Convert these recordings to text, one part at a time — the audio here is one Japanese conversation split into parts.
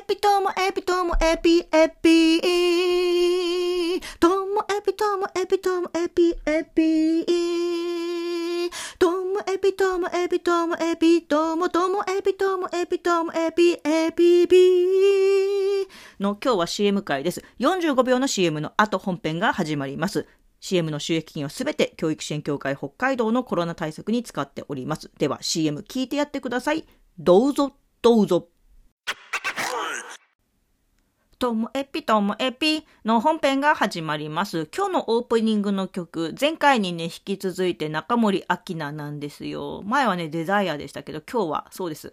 エピともエピともエピエピともエピともエピともエピエピともエピともエピともエピともともエピともエピともエピエピピの今日は CM 回です。45秒の CM の後本編が始まります。CM の収益金をすべて教育支援協会北海道のコロナ対策に使っております。では CM 聞いてやってください。どうぞ、どうぞ。ともエピともエピの本編が始まります。今日のオープニングの曲、前回にね、引き続いて中森明菜なんですよ。前はね、デザイアでしたけど、今日はそうです。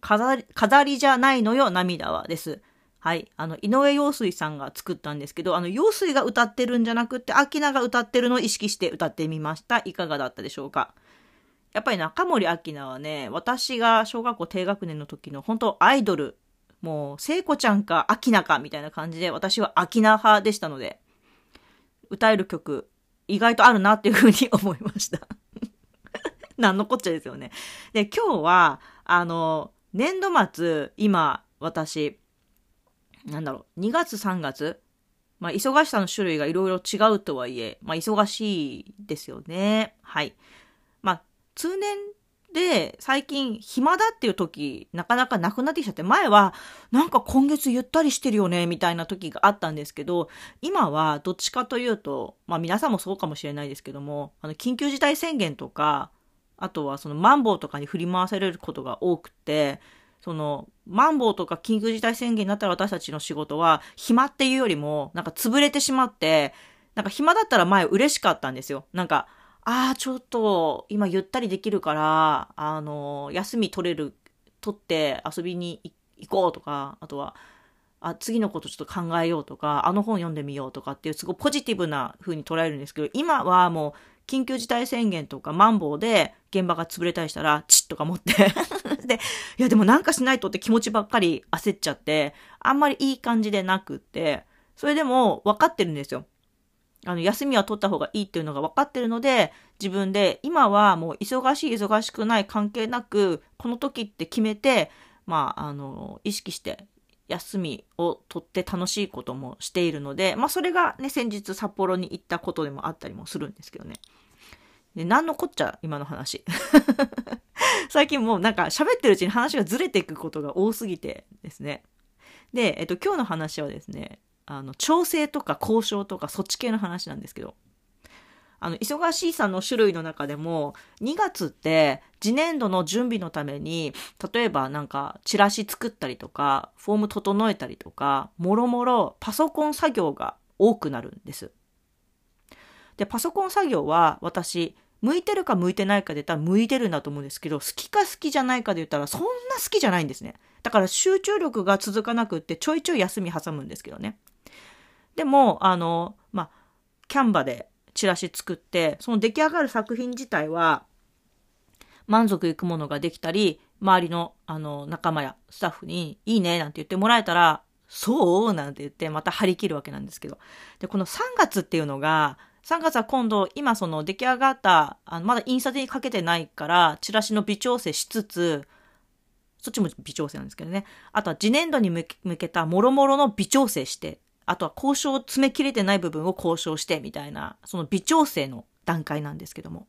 飾り、飾りじゃないのよ、涙はです。はい。あの、井上陽水さんが作ったんですけど、あの、陽水が歌ってるんじゃなくって、秋菜が歌ってるのを意識して歌ってみました。いかがだったでしょうか？やっぱり中森明菜はね、私が小学校低学年の時の本当アイドル、もう、聖子ちゃんか秋菜かみたいな感じで、私は秋菜派でしたので、歌える曲、意外とあるなっていうふうに思いました。何のこっちゃですよね。で、今日は、あの、年度末、今、私、なんだろう、2月3月まあ、忙しさの種類がいろいろ違うとはいえ、まあ、忙しいですよね。はい。まあ、通年で最近暇だっていう時、なかなかなくなってきちゃって、前はなんか今月ゆったりしてるよね、みたいな時があったんですけど、今はどっちかというと、まあ皆さんもそうかもしれないですけども、あの、緊急事態宣言とか、あとはそのマンボウとかに振り回されることが多くて、その、マンボウとか緊急事態宣言になったら私たちの仕事は、暇っていうよりも、なんか潰れてしまって、なんか暇だったら前嬉しかったんですよ。なんか、ああ、ちょっと、今ゆったりできるから、あの、休み取れる、取って遊びに行こうとか、あとは、あ、次のことちょっと考えようとか、あの本読んでみようとかっていう、すごいポジティブな風に捉えるんですけど、今はもう、緊急事態宣言とかマンボウで現場が潰れたりしたら、チッとか持って で、いやでもなんかしないとって気持ちばっかり焦っちゃって、あんまりいい感じでなくって、それでも分かってるんですよ。あの、休みは取った方がいいっていうのが分かってるので、自分で、今はもう忙しい忙しくない関係なく、この時って決めて、まあ、あの、意識して休みを取って楽しいこともしているので、まあそれがね、先日札幌に行ったことでもあったりもするんですけどね。で、何のこっちゃ、今の話。最近もうなんか喋ってるうちに話がずれていくことが多すぎてですね。で、えっと、今日の話はですね、あの、調整とか交渉とかそっち系の話なんですけど、あの、忙しいさんの種類の中でも、2月って次年度の準備のために、例えばなんかチラシ作ったりとか、フォーム整えたりとか、もろもろパソコン作業が多くなるんです。で、パソコン作業は私、向いてるか向いてないかで言ったら向いてるんだと思うんですけど、好きか好きじゃないかで言ったらそんな好きじゃないんですね。だから集中力が続かなくってちょいちょい休み挟むんですけどね。でも、あの、まあ、キャンバでチラシ作って、その出来上がる作品自体は満足いくものができたり、周りのあの仲間やスタッフにいいねなんて言ってもらえたら、そうなんて言ってまた張り切るわけなんですけど。で、この3月っていうのが、3月は今度、今その出来上がった、あのまだ印刷にかけてないから、チラシの微調整しつつ、そっちも微調整なんですけどね。あとは次年度に向けた諸々の微調整して、あとは交渉を詰め切れてない部分を交渉してみたいな、その微調整の段階なんですけども。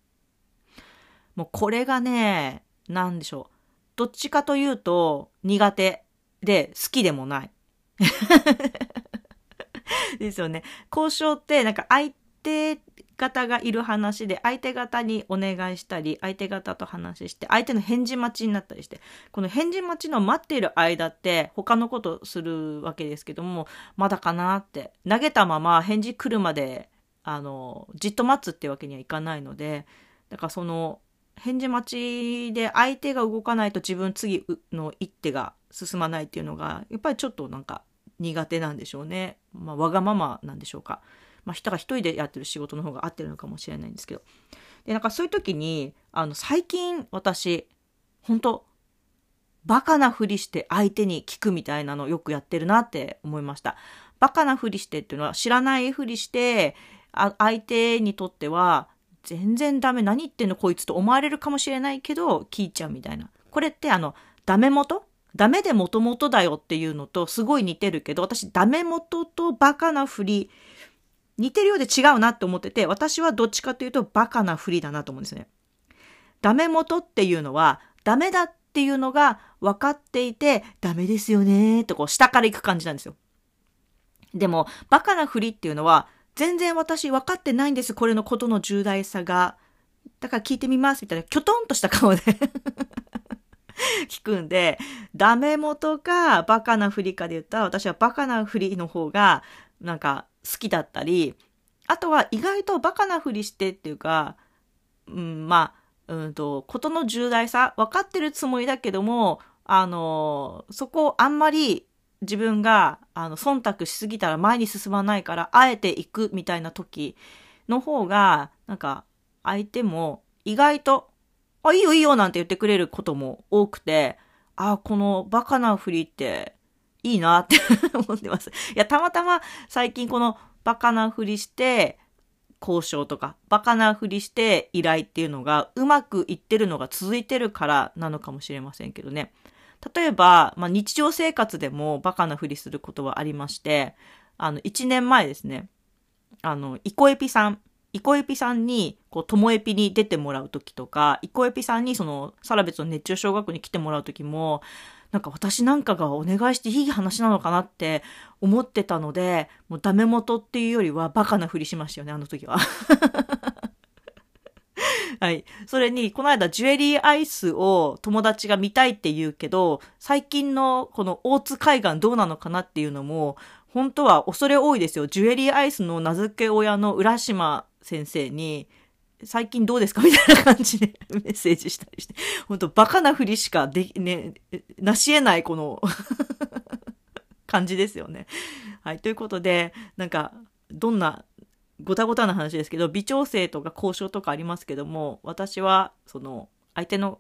もうこれがね、なんでしょう。どっちかというと苦手で好きでもない。ですよね。交渉ってなんか相手方がいる話で相手方にお願いしたり相手方と話して相手の返事待ちになったりしてこの返事待ちの待っている間って他のことするわけですけどもまだかなって投げたまま返事来るまであのじっと待つってわけにはいかないのでだからその返事待ちで相手が動かないと自分次の一手が進まないっていうのがやっぱりちょっとなんか苦手なんでしょうね。まあ、わがままなんでしょうか。まあ、人が一人でやってる仕事の方が合ってるのかもしれないんですけど。で、なんかそういう時に、あの、最近私、本当バカなふりして相手に聞くみたいなのをよくやってるなって思いました。バカなふりしてっていうのは知らないふりして、あ相手にとっては全然ダメ何言ってんのこいつと思われるかもしれないけど聞いちゃうみたいな。これってあの、ダメ元？ダメでもともとだよっていうのとすごい似てるけど、私ダメ元とバカなふり、似てるようで違うなって思ってて、私はどっちかというとバカなふりだなと思うんですね。ダメ元っていうのは、ダメだっていうのが分かっていて、ダメですよねとこう下から行く感じなんですよ。でも、バカなふりっていうのは、全然私分かってないんです、これのことの重大さが。だから聞いてみます、みたいな、きょとんとした顔で 聞くんで、ダメ元かバカなふりかで言ったら、私はバカなふりの方が、なんか好きだったり、あとは意外とバカなふりしてっていうか、うん、まあ、うんと、ことの重大さ、分かってるつもりだけども、あの、そこをあんまり自分が、あの、忖度しすぎたら前に進まないから、あえて行くみたいな時の方が、なんか、相手も意外と、あ、いいよいいよなんて言ってくれることも多くて、あ、このバカなふりっていいなって 思ってます。いや、たまたま最近このバカなふりして交渉とか、バカなふりして依頼っていうのがうまくいってるのが続いてるからなのかもしれませんけどね。例えば、まあ、日常生活でもバカなふりすることはありまして、あの、1年前ですね、あの、イコエピさん、イコエピさんに、こう、ともエピに出てもらうときとか、イコエピさんにその、サラベツの熱中小学校に来てもらうときも、なんか私なんかがお願いしていい話なのかなって思ってたので、もうダメ元っていうよりはバカなふりしましたよね、あの時は。はい。それに、この間、ジュエリーアイスを友達が見たいって言うけど、最近のこの大津海岸どうなのかなっていうのも、本当は恐れ多いですよ。ジュエリーアイスの名付け親の浦島先生に、最近どうですか？みたいな感じで メッセージしたりして。本当バカなふりしかでき、ね、なし得ないこの 感じですよね。はい。ということで、なんか、どんな、ごたごたな話ですけど、微調整とか交渉とかありますけども、私は、その、相手の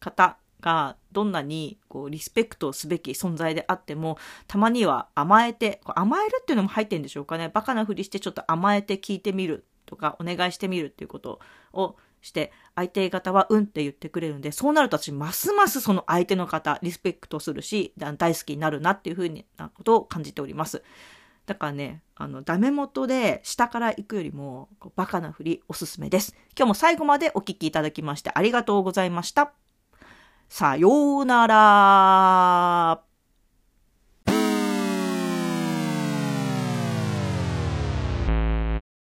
方がどんなにこうリスペクトすべき存在であっても、たまには甘えて、甘えるっていうのも入ってるんでしょうかね。バカなふりしてちょっと甘えて聞いてみるとかお願いしてみるっていうことをして相手方はうんって言ってくれるんでそうなると私ますますその相手の方リスペクトするし大好きになるなっていうふうなことを感じております。だからねあのダメ元で下から行くよりもバカなふりおすすめです。今日も最後までお聴きいただきましてありがとうございました。さようなら。